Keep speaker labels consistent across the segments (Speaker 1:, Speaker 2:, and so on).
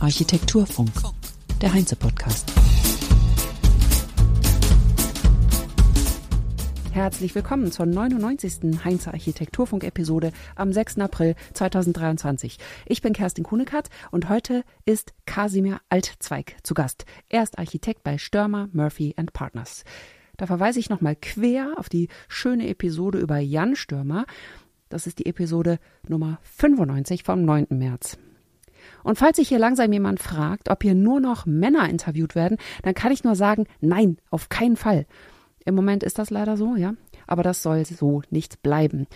Speaker 1: Architekturfunk. Architekturfunk, der Heinze-Podcast. Herzlich willkommen zur 99. Heinze Architekturfunk-Episode am 6. April 2023. Ich bin Kerstin Kunekat und heute ist Kasimir Altzweig zu Gast. Er ist Architekt bei Störmer, Murphy Partners. Da verweise ich nochmal quer auf die schöne Episode über Jan Stürmer. Das ist die Episode Nummer 95 vom 9. März. Und falls sich hier langsam jemand fragt, ob hier nur noch Männer interviewt werden, dann kann ich nur sagen, nein, auf keinen Fall. Im Moment ist das leider so, ja. Aber das soll so nicht bleiben.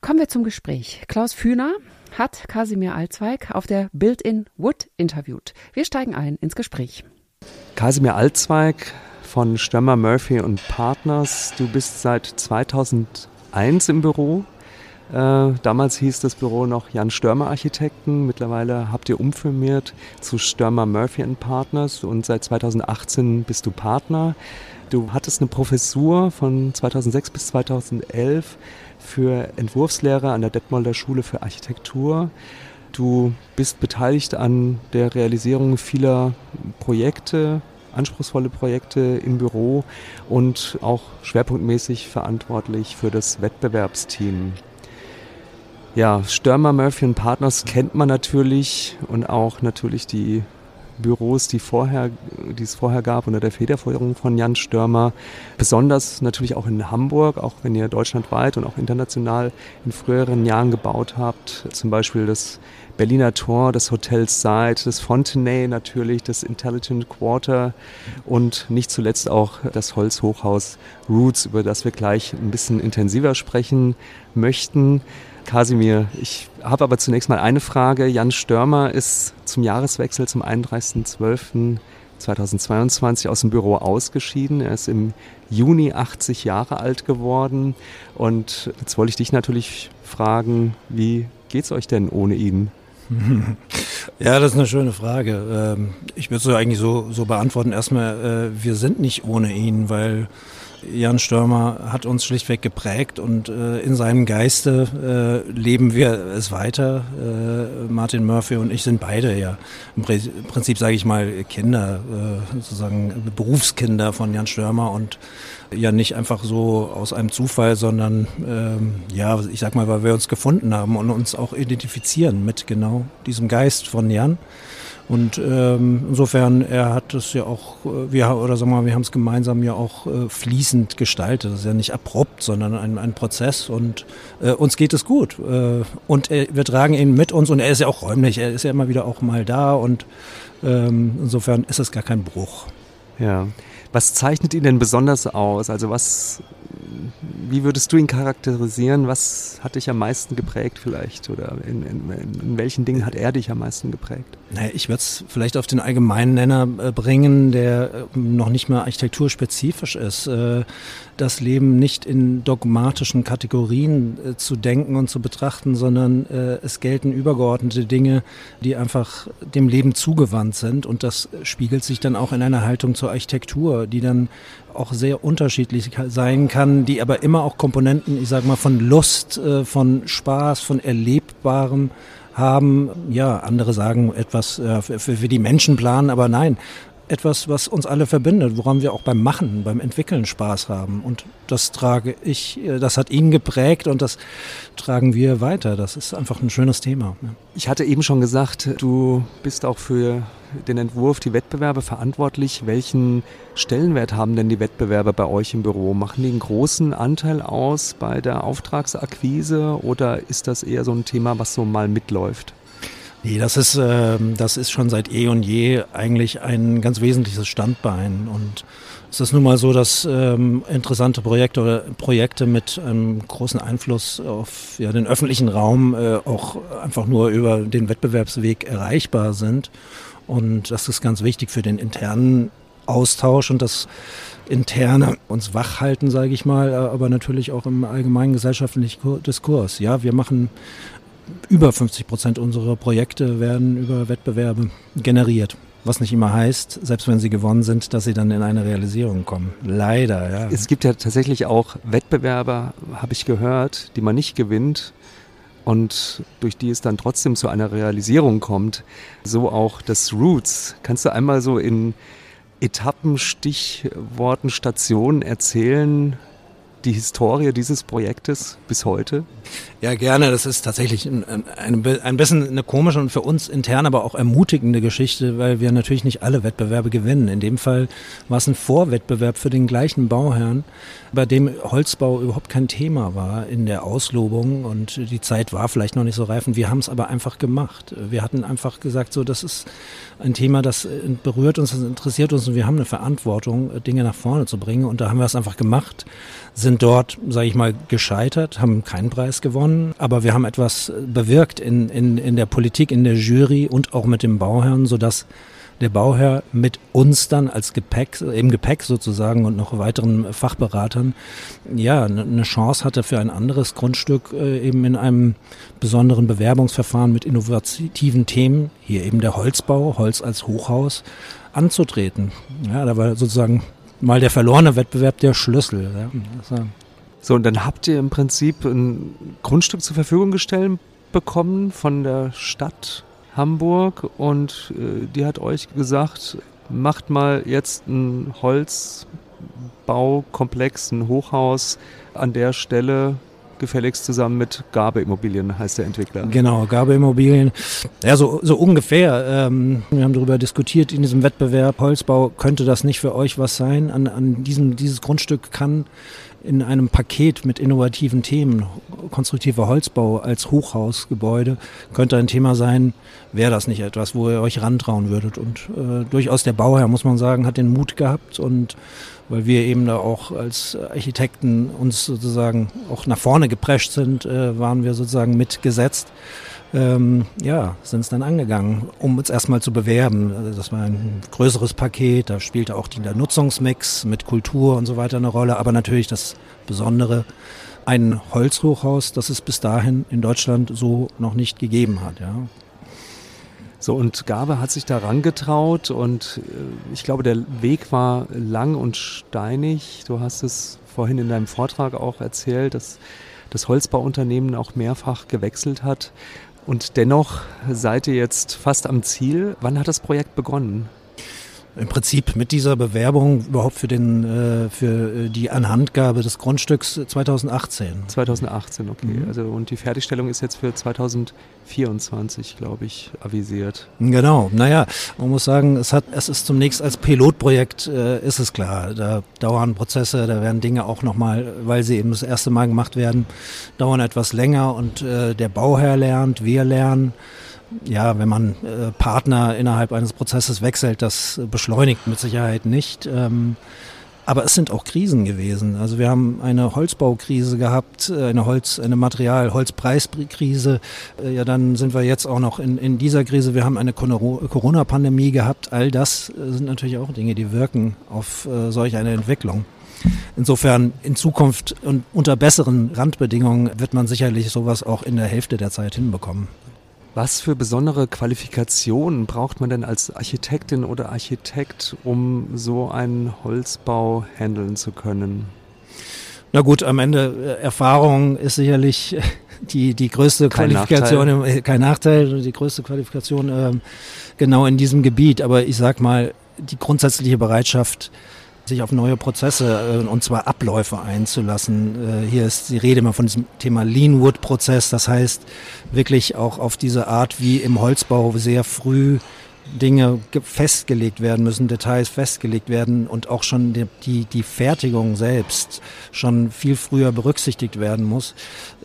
Speaker 1: Kommen wir zum Gespräch. Klaus Fühner hat Kasimir Alzweig auf der Built-in Wood interviewt. Wir steigen ein ins Gespräch.
Speaker 2: Kasimir Alzweig von Stürmer Murphy und Partners. Du bist seit 2001 im Büro. Äh, damals hieß das Büro noch Jan Störmer Architekten. Mittlerweile habt ihr umfirmiert zu Störmer Murphy Partners und seit 2018 bist du Partner. Du hattest eine Professur von 2006 bis 2011 für Entwurfslehre an der Detmolder Schule für Architektur. Du bist beteiligt an der Realisierung vieler Projekte, anspruchsvolle Projekte im Büro und auch schwerpunktmäßig verantwortlich für das Wettbewerbsteam. Ja, Stürmer, Murphy und Partners kennt man natürlich und auch natürlich die Büros, die, vorher, die es vorher gab unter der Federführung von Jan Stürmer. Besonders natürlich auch in Hamburg, auch wenn ihr deutschlandweit und auch international in früheren Jahren gebaut habt. Zum Beispiel das Berliner Tor, das Hotel Side, das Fontenay natürlich, das Intelligent Quarter und nicht zuletzt auch das Holzhochhaus Roots, über das wir gleich ein bisschen intensiver sprechen möchten. Kasimir, ich habe aber zunächst mal eine Frage. Jan Störmer ist zum Jahreswechsel zum 31.12.2022 aus dem Büro ausgeschieden. Er ist im Juni 80 Jahre alt geworden. Und jetzt wollte ich dich natürlich fragen, wie geht es euch denn ohne ihn?
Speaker 3: Ja, das ist eine schöne Frage. Ähm, ich würde es eigentlich so, so beantworten. Erstmal, äh, wir sind nicht ohne ihn, weil Jan Stürmer hat uns schlichtweg geprägt und äh, in seinem Geiste äh, leben wir es weiter. Äh, Martin Murphy und ich sind beide ja im Prinzip, sage ich mal, Kinder, äh, sozusagen Berufskinder von Jan Stürmer und ja nicht einfach so aus einem Zufall, sondern ähm, ja, ich sag mal, weil wir uns gefunden haben und uns auch identifizieren mit genau diesem Geist von Jan. Und ähm, insofern, er hat es ja auch, äh, wir, oder sagen wir mal, wir haben es gemeinsam ja auch äh, fließend gestaltet. Das ist ja nicht abrupt, sondern ein, ein Prozess und äh, uns geht es gut. Äh, und äh, wir tragen ihn mit uns und er ist ja auch räumlich, er ist ja immer wieder auch mal da und ähm, insofern ist es gar kein Bruch.
Speaker 2: Ja. Was zeichnet ihn denn besonders aus? Also was wie würdest du ihn charakterisieren? Was hat dich am meisten geprägt vielleicht? Oder in, in, in welchen Dingen hat er dich am meisten geprägt?
Speaker 3: Naja, ich würde es vielleicht auf den allgemeinen Nenner äh, bringen, der äh, noch nicht mal architekturspezifisch ist. Äh, das Leben nicht in dogmatischen Kategorien zu denken und zu betrachten, sondern es gelten übergeordnete Dinge, die einfach dem Leben zugewandt sind. Und das spiegelt sich dann auch in einer Haltung zur Architektur, die dann auch sehr unterschiedlich sein kann, die aber immer auch Komponenten, ich sage mal, von Lust, äh, von Spaß, von Erlebbarem haben. Ja, andere sagen etwas äh, für die Menschen planen, aber nein, etwas, was uns alle verbindet, woran wir auch beim Machen, beim Entwickeln Spaß haben. Und das trage ich, äh, das hat ihn geprägt und das tragen wir weiter. Das ist einfach ein schönes Thema.
Speaker 2: Ich hatte eben schon gesagt, du bist auch für den Entwurf, die Wettbewerbe verantwortlich. Welchen Stellenwert haben denn die Wettbewerbe bei euch im Büro? Machen die einen großen Anteil aus bei der Auftragsakquise oder ist das eher so ein Thema, was so mal mitläuft?
Speaker 3: Nee, das ist, äh, das ist schon seit eh und je eigentlich ein ganz wesentliches Standbein. Und es ist nun mal so, dass ähm, interessante Projekte oder Projekte mit einem großen Einfluss auf ja, den öffentlichen Raum äh, auch einfach nur über den Wettbewerbsweg erreichbar sind. Und das ist ganz wichtig für den internen Austausch und das interne uns wachhalten, sage ich mal, aber natürlich auch im allgemeinen gesellschaftlichen Diskurs. Ja, wir machen über 50 Prozent unserer Projekte werden über Wettbewerbe generiert. Was nicht immer heißt, selbst wenn sie gewonnen sind, dass sie dann in eine Realisierung kommen. Leider, ja.
Speaker 2: Es gibt ja tatsächlich auch Wettbewerbe, habe ich gehört, die man nicht gewinnt und durch die es dann trotzdem zu einer Realisierung kommt. So auch das Roots. Kannst du einmal so in Etappen, Stichworten, Stationen erzählen, die Historie dieses Projektes bis heute?
Speaker 3: Ja, gerne. Das ist tatsächlich ein, ein, bisschen eine komische und für uns intern aber auch ermutigende Geschichte, weil wir natürlich nicht alle Wettbewerbe gewinnen. In dem Fall war es ein Vorwettbewerb für den gleichen Bauherrn, bei dem Holzbau überhaupt kein Thema war in der Auslobung und die Zeit war vielleicht noch nicht so reif wir haben es aber einfach gemacht. Wir hatten einfach gesagt, so, das ist ein Thema, das berührt uns, das interessiert uns und wir haben eine Verantwortung, Dinge nach vorne zu bringen und da haben wir es einfach gemacht sind dort, sage ich mal, gescheitert, haben keinen Preis gewonnen, aber wir haben etwas bewirkt in, in, in der Politik, in der Jury und auch mit dem Bauherrn, sodass der Bauherr mit uns dann als Gepäck, im Gepäck sozusagen und noch weiteren Fachberatern, ja, eine Chance hatte für ein anderes Grundstück äh, eben in einem besonderen Bewerbungsverfahren mit innovativen Themen, hier eben der Holzbau, Holz als Hochhaus, anzutreten. Ja, da war sozusagen mal der verlorene Wettbewerb der Schlüssel. Ja.
Speaker 2: So, und dann habt ihr im Prinzip ein Grundstück zur Verfügung gestellt bekommen von der Stadt Hamburg und äh, die hat euch gesagt, macht mal jetzt ein Holzbaukomplex, ein Hochhaus an der Stelle gefälligst zusammen mit Gabe Immobilien, heißt der Entwickler.
Speaker 3: Genau, Gabe Immobilien. Ja, so, so ungefähr. Ähm, wir haben darüber diskutiert in diesem Wettbewerb. Holzbau, könnte das nicht für euch was sein? An, an diesem, dieses Grundstück kann in einem Paket mit innovativen Themen, konstruktiver Holzbau als Hochhausgebäude, könnte ein Thema sein, wäre das nicht etwas, wo ihr euch rantrauen würdet. Und äh, durchaus der Bauherr, muss man sagen, hat den Mut gehabt und weil wir eben da auch als Architekten uns sozusagen auch nach vorne geprescht sind, äh, waren wir sozusagen mitgesetzt. Ähm, ja, sind es dann angegangen, um uns erstmal zu bewerben. Also das war ein größeres Paket, da spielte auch der Nutzungsmix mit Kultur und so weiter eine Rolle, aber natürlich das Besondere, ein Holzhochhaus, das es bis dahin in Deutschland so noch nicht gegeben hat. Ja.
Speaker 2: So, und Gabe hat sich da rangetraut und äh, ich glaube, der Weg war lang und steinig. Du hast es vorhin in deinem Vortrag auch erzählt, dass das Holzbauunternehmen auch mehrfach gewechselt hat. Und dennoch seid ihr jetzt fast am Ziel. Wann hat das Projekt begonnen?
Speaker 3: Im Prinzip mit dieser Bewerbung überhaupt für, den, äh, für äh, die Anhandgabe des Grundstücks 2018.
Speaker 2: 2018, okay. Mhm. Also, und die Fertigstellung ist jetzt für 2024, glaube ich, avisiert.
Speaker 3: Genau, naja, man muss sagen, es, hat, es ist zunächst als Pilotprojekt, äh, ist es klar. Da dauern Prozesse, da werden Dinge auch nochmal, weil sie eben das erste Mal gemacht werden, dauern etwas länger und äh, der Bauherr lernt, wir lernen ja, wenn man äh, Partner innerhalb eines Prozesses wechselt, das beschleunigt mit Sicherheit nicht. Ähm, aber es sind auch Krisen gewesen. Also wir haben eine Holzbaukrise gehabt, äh, eine Holz, eine Material, Holzpreiskrise. Äh, ja, dann sind wir jetzt auch noch in, in dieser Krise. Wir haben eine Corona-Pandemie gehabt. All das äh, sind natürlich auch Dinge, die wirken auf äh, solch eine Entwicklung. Insofern in Zukunft und unter besseren Randbedingungen wird man sicherlich sowas auch in der Hälfte der Zeit hinbekommen.
Speaker 2: Was für besondere Qualifikationen braucht man denn als Architektin oder Architekt, um so einen Holzbau handeln zu können?
Speaker 3: Na gut, am Ende äh, Erfahrung ist sicherlich die, die größte kein Qualifikation, Nachteil. Äh, kein Nachteil, die größte Qualifikation äh, genau in diesem Gebiet. Aber ich sag mal, die grundsätzliche Bereitschaft, sich auf neue Prozesse äh, und zwar Abläufe einzulassen. Äh, hier ist die Rede immer von diesem Thema Leanwood-Prozess, das heißt wirklich auch auf diese Art, wie im Holzbau sehr früh Dinge festgelegt werden müssen, Details festgelegt werden und auch schon die, die, die Fertigung selbst schon viel früher berücksichtigt werden muss.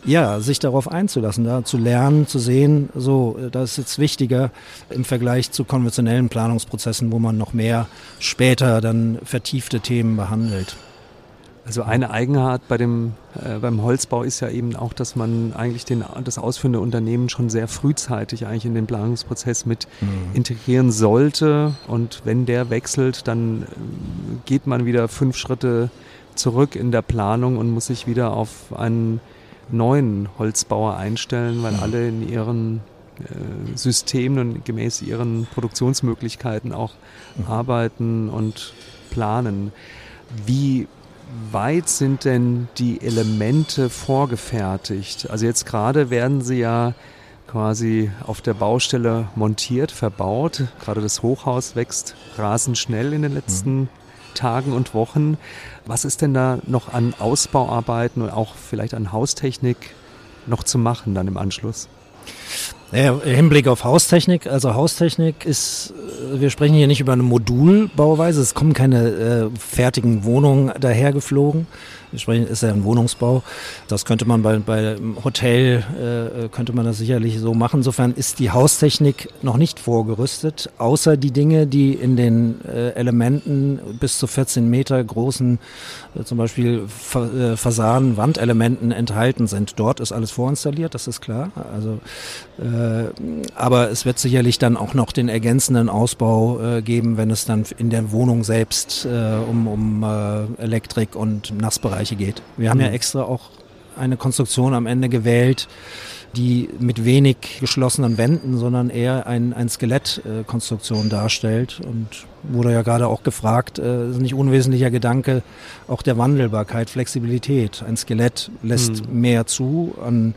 Speaker 3: Ja, sich darauf einzulassen, da zu lernen, zu sehen, so, das ist jetzt wichtiger im Vergleich zu konventionellen Planungsprozessen, wo man noch mehr später dann vertiefte Themen behandelt.
Speaker 2: Also eine Eigenart bei dem, äh, beim Holzbau ist ja eben auch, dass man eigentlich den, das ausführende Unternehmen schon sehr frühzeitig eigentlich in den Planungsprozess mit mhm. integrieren sollte. Und wenn der wechselt, dann äh, geht man wieder fünf Schritte zurück in der Planung und muss sich wieder auf einen neuen Holzbauer einstellen, weil mhm. alle in ihren äh, Systemen und gemäß ihren Produktionsmöglichkeiten auch mhm. arbeiten und planen. Wie weit sind denn die Elemente vorgefertigt? Also jetzt gerade werden sie ja quasi auf der Baustelle montiert, verbaut. Gerade das Hochhaus wächst rasend schnell in den letzten mhm. Tagen und Wochen. Was ist denn da noch an Ausbauarbeiten und auch vielleicht an Haustechnik noch zu machen dann im Anschluss?
Speaker 3: Ja, Im Hinblick auf Haustechnik, also Haustechnik ist, wir sprechen hier nicht über eine Modulbauweise, es kommen keine äh, fertigen Wohnungen dahergeflogen, Entsprechend ist ja ein Wohnungsbau. Das könnte man bei, bei Hotel, äh, könnte man das sicherlich so machen. Insofern ist die Haustechnik noch nicht vorgerüstet, außer die Dinge, die in den äh, Elementen bis zu 14 Meter großen, äh, zum Beispiel Fa äh, Fassaden, Wandelementen enthalten sind. Dort ist alles vorinstalliert, das ist klar. Also, äh, aber es wird sicherlich dann auch noch den ergänzenden Ausbau äh, geben, wenn es dann in der Wohnung selbst äh, um, um äh, Elektrik und Nassbereich Bereiche geht. Wir haben mhm. ja extra auch eine Konstruktion am Ende gewählt, die mit wenig geschlossenen Wänden, sondern eher ein, ein Skelettkonstruktion darstellt. Und wurde ja gerade auch gefragt, äh, ist nicht unwesentlicher Gedanke auch der Wandelbarkeit, Flexibilität. Ein Skelett lässt mhm. mehr zu, an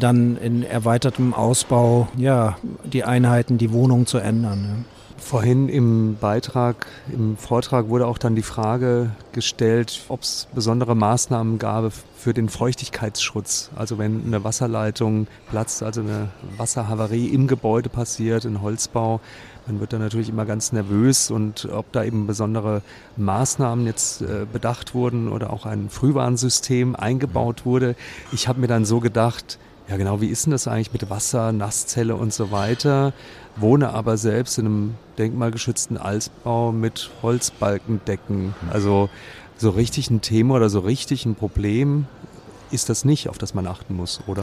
Speaker 3: dann in erweitertem Ausbau ja die Einheiten, die Wohnung zu ändern. Ja.
Speaker 2: Vorhin im Beitrag, im Vortrag wurde auch dann die Frage gestellt, ob es besondere Maßnahmen gab für den Feuchtigkeitsschutz. Also wenn eine Wasserleitung platzt, also eine Wasserhavarie im Gebäude passiert, ein Holzbau, man wird dann natürlich immer ganz nervös und ob da eben besondere Maßnahmen jetzt äh, bedacht wurden oder auch ein Frühwarnsystem eingebaut wurde. Ich habe mir dann so gedacht, ja genau, wie ist denn das eigentlich mit Wasser, Nasszelle und so weiter? Wohne aber selbst in einem denkmalgeschützten Altbau mit Holzbalkendecken. Also so richtig ein Thema oder so richtig ein Problem ist das nicht, auf das man achten muss, oder?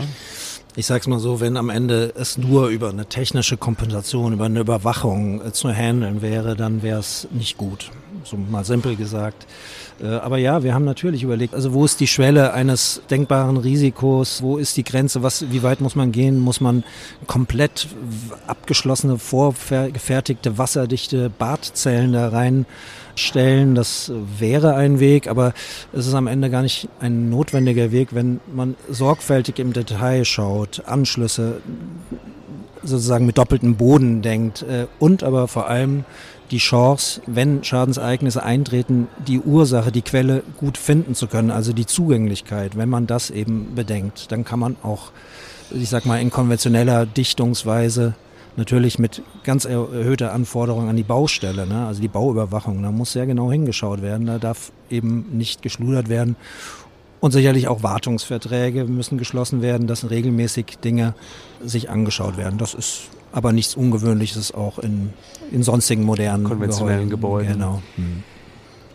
Speaker 3: Ich sag's mal so, wenn am Ende es nur über eine technische Kompensation, über eine Überwachung äh, zu handeln wäre, dann wäre es nicht gut. So mal simpel gesagt. Äh, aber ja, wir haben natürlich überlegt, also wo ist die Schwelle eines denkbaren Risikos? Wo ist die Grenze? Was, wie weit muss man gehen? Muss man komplett abgeschlossene, vorgefertigte, wasserdichte Badzellen da reinstellen? Das wäre ein Weg, aber es ist am Ende gar nicht ein notwendiger Weg, wenn man sorgfältig im Detail schaut, Anschlüsse sozusagen mit doppeltem Boden denkt äh, und aber vor allem die Chance, wenn Schadensereignisse eintreten, die Ursache, die Quelle gut finden zu können, also die Zugänglichkeit. Wenn man das eben bedenkt, dann kann man auch, ich sag mal, in konventioneller Dichtungsweise natürlich mit ganz erhöhter Anforderung an die Baustelle, ne? also die Bauüberwachung, da muss sehr genau hingeschaut werden, da darf eben nicht geschludert werden. Und sicherlich auch Wartungsverträge müssen geschlossen werden, dass regelmäßig Dinge sich angeschaut werden. Das ist aber nichts Ungewöhnliches auch in, in sonstigen modernen
Speaker 2: konventionellen Gebäuden.
Speaker 3: Genau. Hm.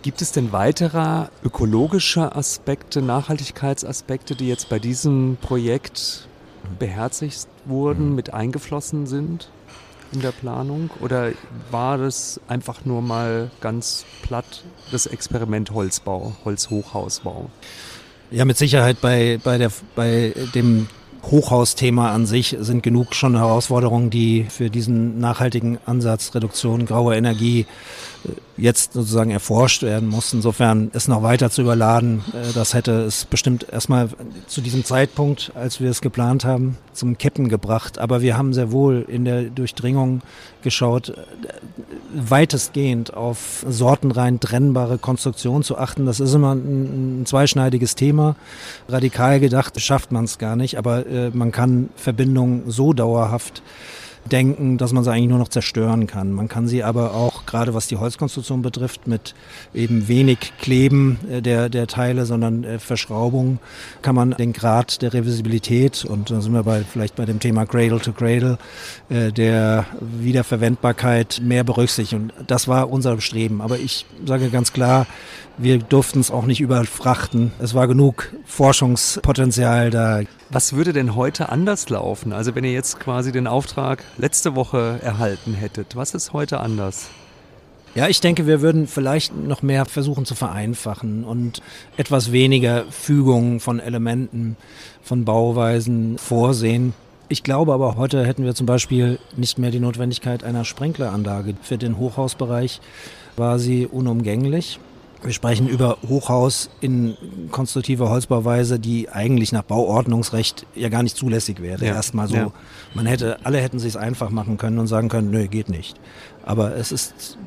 Speaker 2: Gibt es denn weitere ökologische Aspekte, Nachhaltigkeitsaspekte, die jetzt bei diesem Projekt beherzigt wurden, hm. mit eingeflossen sind in der Planung? Oder war das einfach nur mal ganz platt das Experiment Holzbau, Holzhochhausbau?
Speaker 3: Ja, mit Sicherheit bei, bei, der, bei dem Hochhausthema an sich sind genug schon Herausforderungen, die für diesen nachhaltigen Ansatz Reduktion grauer Energie äh, jetzt sozusagen erforscht werden muss. Insofern ist noch weiter zu überladen. Äh, das hätte es bestimmt erstmal zu diesem Zeitpunkt, als wir es geplant haben, zum Kippen gebracht. Aber wir haben sehr wohl in der Durchdringung geschaut, äh, weitestgehend auf sortenrein trennbare Konstruktion zu achten. Das ist immer ein, zweischneidiges Thema. Radikal gedacht schafft man es gar nicht, aber äh, man kann Verbindungen so dauerhaft denken, dass man sie eigentlich nur noch zerstören kann. Man kann sie aber auch, gerade was die Holzkonstruktion betrifft, mit eben wenig Kleben äh, der, der Teile, sondern äh, Verschraubung, kann man den Grad der Revisibilität, und da sind wir bei, vielleicht bei dem Thema Cradle to Cradle, der Wiederverwendbarkeit mehr berücksichtigen. Und das war unser Bestreben. Aber ich sage ganz klar, wir durften es auch nicht überfrachten. Es war genug Forschungspotenzial da.
Speaker 2: Was würde denn heute anders laufen? Also wenn ihr jetzt quasi den Auftrag letzte Woche erhalten hättet, was ist heute anders?
Speaker 3: Ja, ich denke, wir würden vielleicht noch mehr versuchen zu vereinfachen und etwas weniger Fügungen von Elementen, von Bauweisen vorsehen. Ich glaube aber, heute hätten wir zum Beispiel nicht mehr die Notwendigkeit einer Sprenkleranlage. Für den Hochhausbereich war sie unumgänglich. Wir sprechen über Hochhaus in konstruktiver Holzbauweise, die eigentlich nach Bauordnungsrecht ja gar nicht zulässig wäre. Ja. Erstmal so, ja. man hätte, alle hätten sich einfach machen können und sagen können, nö, geht nicht. Aber es ist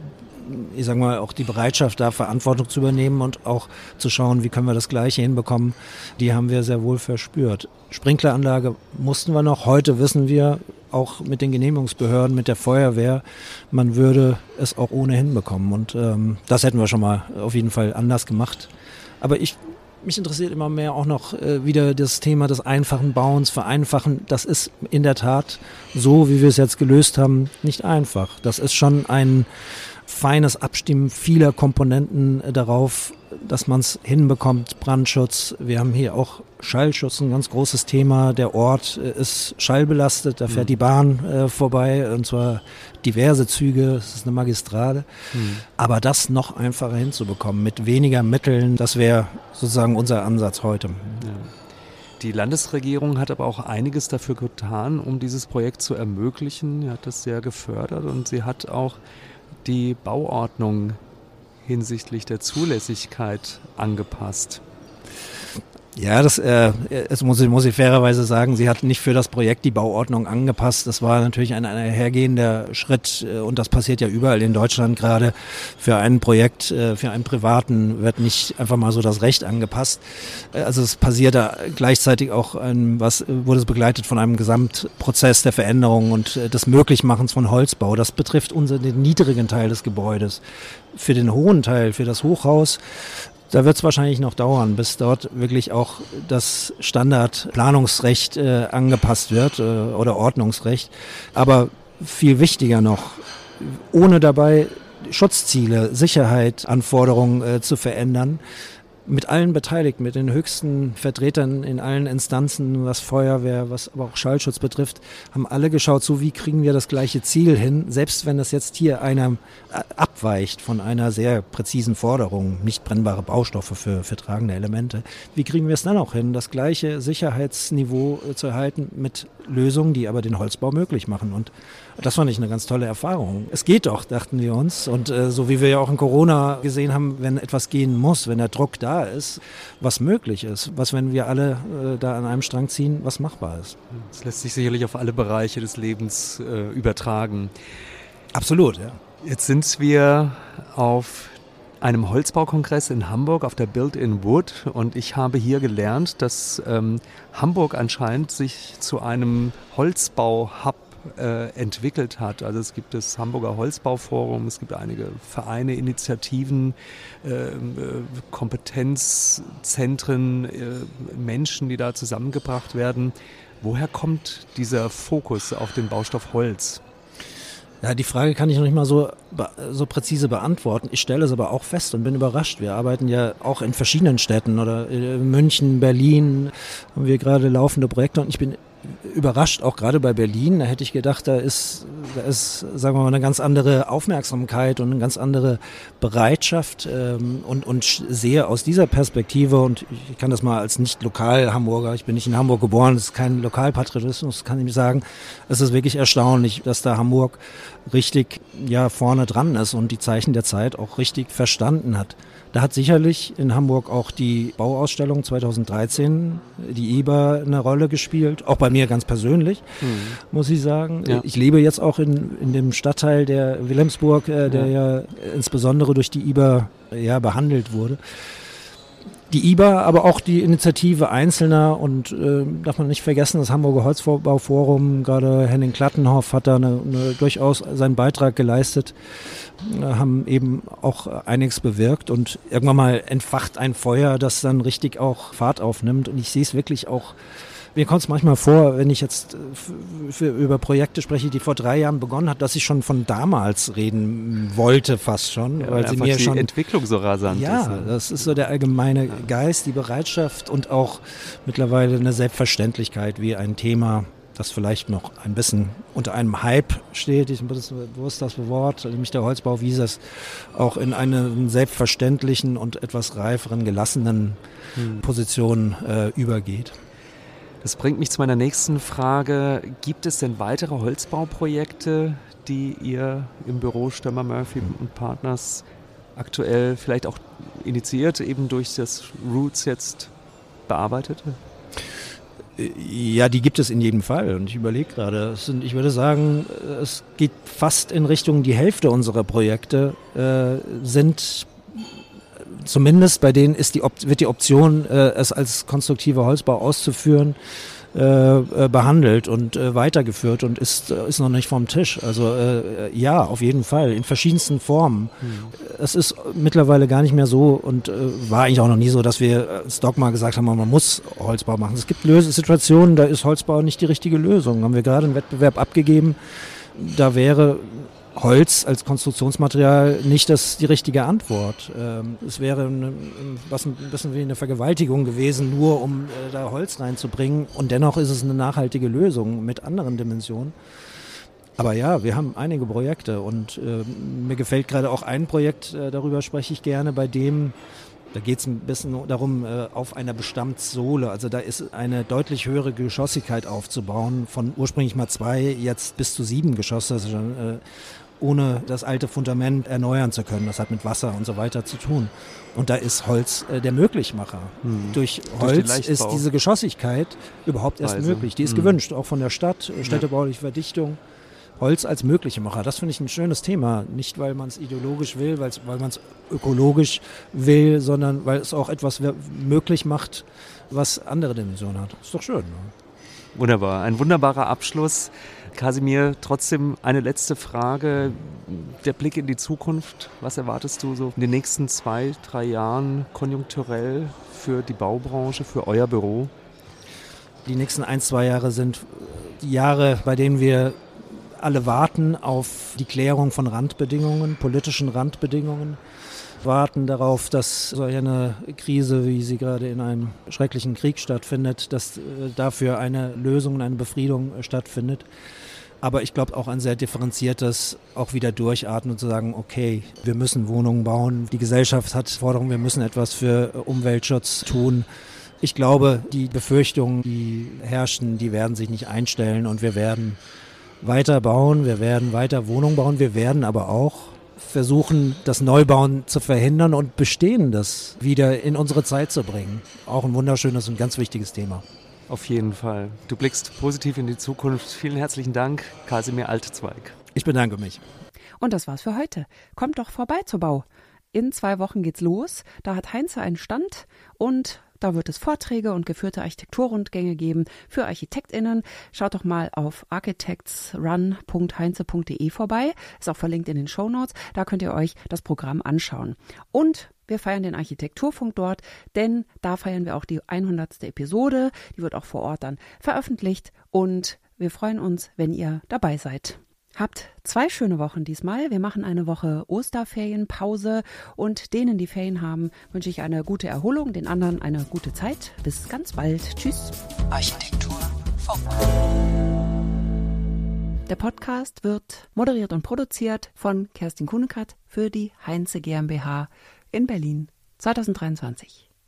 Speaker 3: ich sage mal, auch die Bereitschaft, da Verantwortung zu übernehmen und auch zu schauen, wie können wir das Gleiche hinbekommen, die haben wir sehr wohl verspürt. Sprinkleranlage mussten wir noch. Heute wissen wir, auch mit den Genehmigungsbehörden, mit der Feuerwehr, man würde es auch ohnehin bekommen. Und ähm, das hätten wir schon mal auf jeden Fall anders gemacht. Aber ich mich interessiert immer mehr auch noch äh, wieder das Thema des einfachen Bauens, Vereinfachen. Das ist in der Tat so, wie wir es jetzt gelöst haben, nicht einfach. Das ist schon ein feines Abstimmen vieler Komponenten äh, darauf, dass man es hinbekommt. Brandschutz, wir haben hier auch Schallschutz, ein ganz großes Thema. Der Ort äh, ist schallbelastet, da fährt mhm. die Bahn äh, vorbei und zwar diverse Züge, es ist eine Magistrale. Mhm. Aber das noch einfacher hinzubekommen mit weniger Mitteln, das wäre sozusagen unser Ansatz heute. Ja.
Speaker 2: Die Landesregierung hat aber auch einiges dafür getan, um dieses Projekt zu ermöglichen. Sie hat das sehr gefördert und sie hat auch die Bauordnung hinsichtlich der Zulässigkeit angepasst.
Speaker 3: Ja, das, äh, das muss, ich, muss ich fairerweise sagen, sie hat nicht für das Projekt die Bauordnung angepasst. Das war natürlich ein einhergehender Schritt äh, und das passiert ja überall in Deutschland gerade. Für ein Projekt, äh, für einen Privaten wird nicht einfach mal so das Recht angepasst. Äh, also es passiert da gleichzeitig auch ein, was wurde es begleitet von einem Gesamtprozess der Veränderung und äh, des Möglichmachens von Holzbau. Das betrifft unseren den niedrigen Teil des Gebäudes. Für den hohen Teil, für das Hochhaus, da wird es wahrscheinlich noch dauern, bis dort wirklich auch das Standardplanungsrecht äh, angepasst wird äh, oder Ordnungsrecht. Aber viel wichtiger noch, ohne dabei Schutzziele, Sicherheit, Anforderungen äh, zu verändern, mit allen Beteiligten, mit den höchsten Vertretern in allen Instanzen, was Feuerwehr, was aber auch Schallschutz betrifft, haben alle geschaut, so wie kriegen wir das gleiche Ziel hin, selbst wenn das jetzt hier einer äh, abweicht von einer sehr präzisen Forderung, nicht brennbare Baustoffe für, für tragende Elemente. Wie kriegen wir es dann auch hin, das gleiche Sicherheitsniveau äh, zu erhalten mit Lösungen, die aber den Holzbau möglich machen? Und das fand ich eine ganz tolle Erfahrung. Es geht doch, dachten wir uns. Und äh, so wie wir ja auch in Corona gesehen haben, wenn etwas gehen muss, wenn der Druck da ist, was möglich ist, was, wenn wir alle äh, da an einem Strang ziehen, was machbar ist.
Speaker 2: Das lässt sich sicherlich auf alle Bereiche des Lebens äh, übertragen.
Speaker 3: Absolut, ja.
Speaker 2: Jetzt sind wir auf einem Holzbaukongress in Hamburg auf der Build in Wood und ich habe hier gelernt, dass ähm, Hamburg anscheinend sich zu einem Holzbau-Hub äh, entwickelt hat. Also es gibt das Hamburger Holzbauforum, es gibt einige Vereine, Initiativen, äh, äh, Kompetenzzentren, Menschen, die da zusammengebracht werden. Woher kommt dieser Fokus auf den Baustoff Holz?
Speaker 3: Ja, die Frage kann ich noch nicht mal so, so präzise beantworten. Ich stelle es aber auch fest und bin überrascht. Wir arbeiten ja auch in verschiedenen Städten oder München, Berlin haben wir gerade laufende Projekte und ich bin überrascht, auch gerade bei Berlin. Da hätte ich gedacht, da ist, da ist, sagen wir mal, eine ganz andere Aufmerksamkeit und eine ganz andere Bereitschaft ähm, und, und sehe aus dieser Perspektive, und ich kann das mal als Nicht-Lokal-Hamburger, ich bin nicht in Hamburg geboren, das ist kein Lokalpatriotismus, kann ich sagen, es ist wirklich erstaunlich, dass da Hamburg richtig ja vorne dran ist und die Zeichen der Zeit auch richtig verstanden hat. Da hat sicherlich in Hamburg auch die Bauausstellung 2013, die IBA, eine Rolle gespielt. Auch bei mir ganz persönlich, mhm. muss ich sagen. Ja. Ich lebe jetzt auch in, in dem Stadtteil der Wilhelmsburg, äh, der ja. ja insbesondere durch die IBA ja, behandelt wurde die IBA, aber auch die Initiative Einzelner und äh, darf man nicht vergessen, das Hamburger Holzbauforum, gerade Henning Klattenhoff hat da eine, eine, durchaus seinen Beitrag geleistet, äh, haben eben auch einiges bewirkt und irgendwann mal entfacht ein Feuer, das dann richtig auch Fahrt aufnimmt und ich sehe es wirklich auch mir kommt es manchmal vor, wenn ich jetzt äh, für, über Projekte spreche, die vor drei Jahren begonnen hat, dass ich schon von damals reden wollte, fast schon,
Speaker 2: ja, weil sie mir die schon Entwicklung so rasant
Speaker 3: ja,
Speaker 2: ist.
Speaker 3: Ja, ne? das ist so der allgemeine ja. Geist, die Bereitschaft und auch mittlerweile eine Selbstverständlichkeit, wie ein Thema das vielleicht noch ein bisschen unter einem Hype steht, ich bewusst das Wort, nämlich der Holzbau, wie es auch in einen selbstverständlichen und etwas reiferen, gelassenen hm. Position äh, übergeht.
Speaker 2: Das bringt mich zu meiner nächsten Frage. Gibt es denn weitere Holzbauprojekte, die ihr im Büro Stömmer Murphy und Partners aktuell vielleicht auch initiiert, eben durch das Roots jetzt bearbeitet?
Speaker 3: Ja, die gibt es in jedem Fall. Und ich überlege gerade, ich würde sagen, es geht fast in Richtung die Hälfte unserer Projekte äh, sind zumindest bei denen ist die wird die Option, äh, es als konstruktiver Holzbau auszuführen, äh, äh, behandelt und äh, weitergeführt und ist, äh, ist noch nicht vom Tisch. Also äh, ja, auf jeden Fall, in verschiedensten Formen. Mhm. Es ist mittlerweile gar nicht mehr so und war eigentlich auch noch nie so, dass wir das Dogma gesagt haben, man muss Holzbau machen. Es gibt Lös Situationen, da ist Holzbau nicht die richtige Lösung. Haben wir gerade einen Wettbewerb abgegeben, da wäre Holz als Konstruktionsmaterial nicht das die richtige Antwort. Ähm, es wäre ein bisschen wie eine Vergewaltigung gewesen, nur um äh, da Holz reinzubringen. Und dennoch ist es eine nachhaltige Lösung mit anderen Dimensionen. Aber ja, wir haben einige Projekte und äh, mir gefällt gerade auch ein Projekt, äh, darüber spreche ich gerne, bei dem da geht es ein bisschen darum, auf einer Bestandssohle, also da ist eine deutlich höhere Geschossigkeit aufzubauen, von ursprünglich mal zwei, jetzt bis zu sieben Geschosse, also ohne das alte Fundament erneuern zu können. Das hat mit Wasser und so weiter zu tun. Und da ist Holz äh, der Möglichmacher. Hm. Durch Holz Durch ist diese Geschossigkeit überhaupt erst Weise. möglich. Die ist hm. gewünscht, auch von der Stadt, städtebauliche Verdichtung. Holz als Möglichmacher. Das finde ich ein schönes Thema. Nicht, weil man es ideologisch will, weil man es ökologisch will, sondern weil es auch etwas möglich macht, was andere Dimensionen hat. Ist doch schön. Ne?
Speaker 2: Wunderbar. Ein wunderbarer Abschluss. Kasimir, trotzdem eine letzte Frage. Der Blick in die Zukunft. Was erwartest du so in den nächsten zwei, drei Jahren konjunkturell für die Baubranche, für euer Büro?
Speaker 3: Die nächsten ein, zwei Jahre sind die Jahre, bei denen wir alle warten auf die Klärung von Randbedingungen, politischen Randbedingungen, warten darauf, dass so eine Krise, wie sie gerade in einem schrecklichen Krieg stattfindet, dass äh, dafür eine Lösung, eine Befriedung äh, stattfindet. Aber ich glaube auch ein sehr differenziertes, auch wieder durchatmen und zu sagen, okay, wir müssen Wohnungen bauen. Die Gesellschaft hat Forderungen, wir müssen etwas für äh, Umweltschutz tun. Ich glaube, die Befürchtungen, die herrschen, die werden sich nicht einstellen und wir werden weiter bauen, wir werden weiter Wohnungen bauen, wir werden aber auch versuchen, das Neubauen zu verhindern und Bestehendes wieder in unsere Zeit zu bringen. Auch ein wunderschönes und ganz wichtiges Thema.
Speaker 2: Auf jeden Fall. Du blickst positiv in die Zukunft. Vielen herzlichen Dank, Kasimir Altzweig.
Speaker 3: Ich bedanke mich.
Speaker 1: Und das war's für heute. Kommt doch vorbei zur Bau. In zwei Wochen geht's los. Da hat Heinze einen Stand und da wird es Vorträge und geführte Architekturrundgänge geben für ArchitektInnen. Schaut doch mal auf architectsrun.heinze.de vorbei. Ist auch verlinkt in den Show Notes. Da könnt ihr euch das Programm anschauen. Und wir feiern den Architekturfunk dort, denn da feiern wir auch die 100. Episode. Die wird auch vor Ort dann veröffentlicht und wir freuen uns, wenn ihr dabei seid. Habt zwei schöne Wochen diesmal. Wir machen eine Woche Osterferienpause und denen, die Ferien haben, wünsche ich eine gute Erholung, den anderen eine gute Zeit. Bis ganz bald. Tschüss. Architektur Funk. Der Podcast wird moderiert und produziert von Kerstin Kunekat für die Heinze GmbH in Berlin 2023.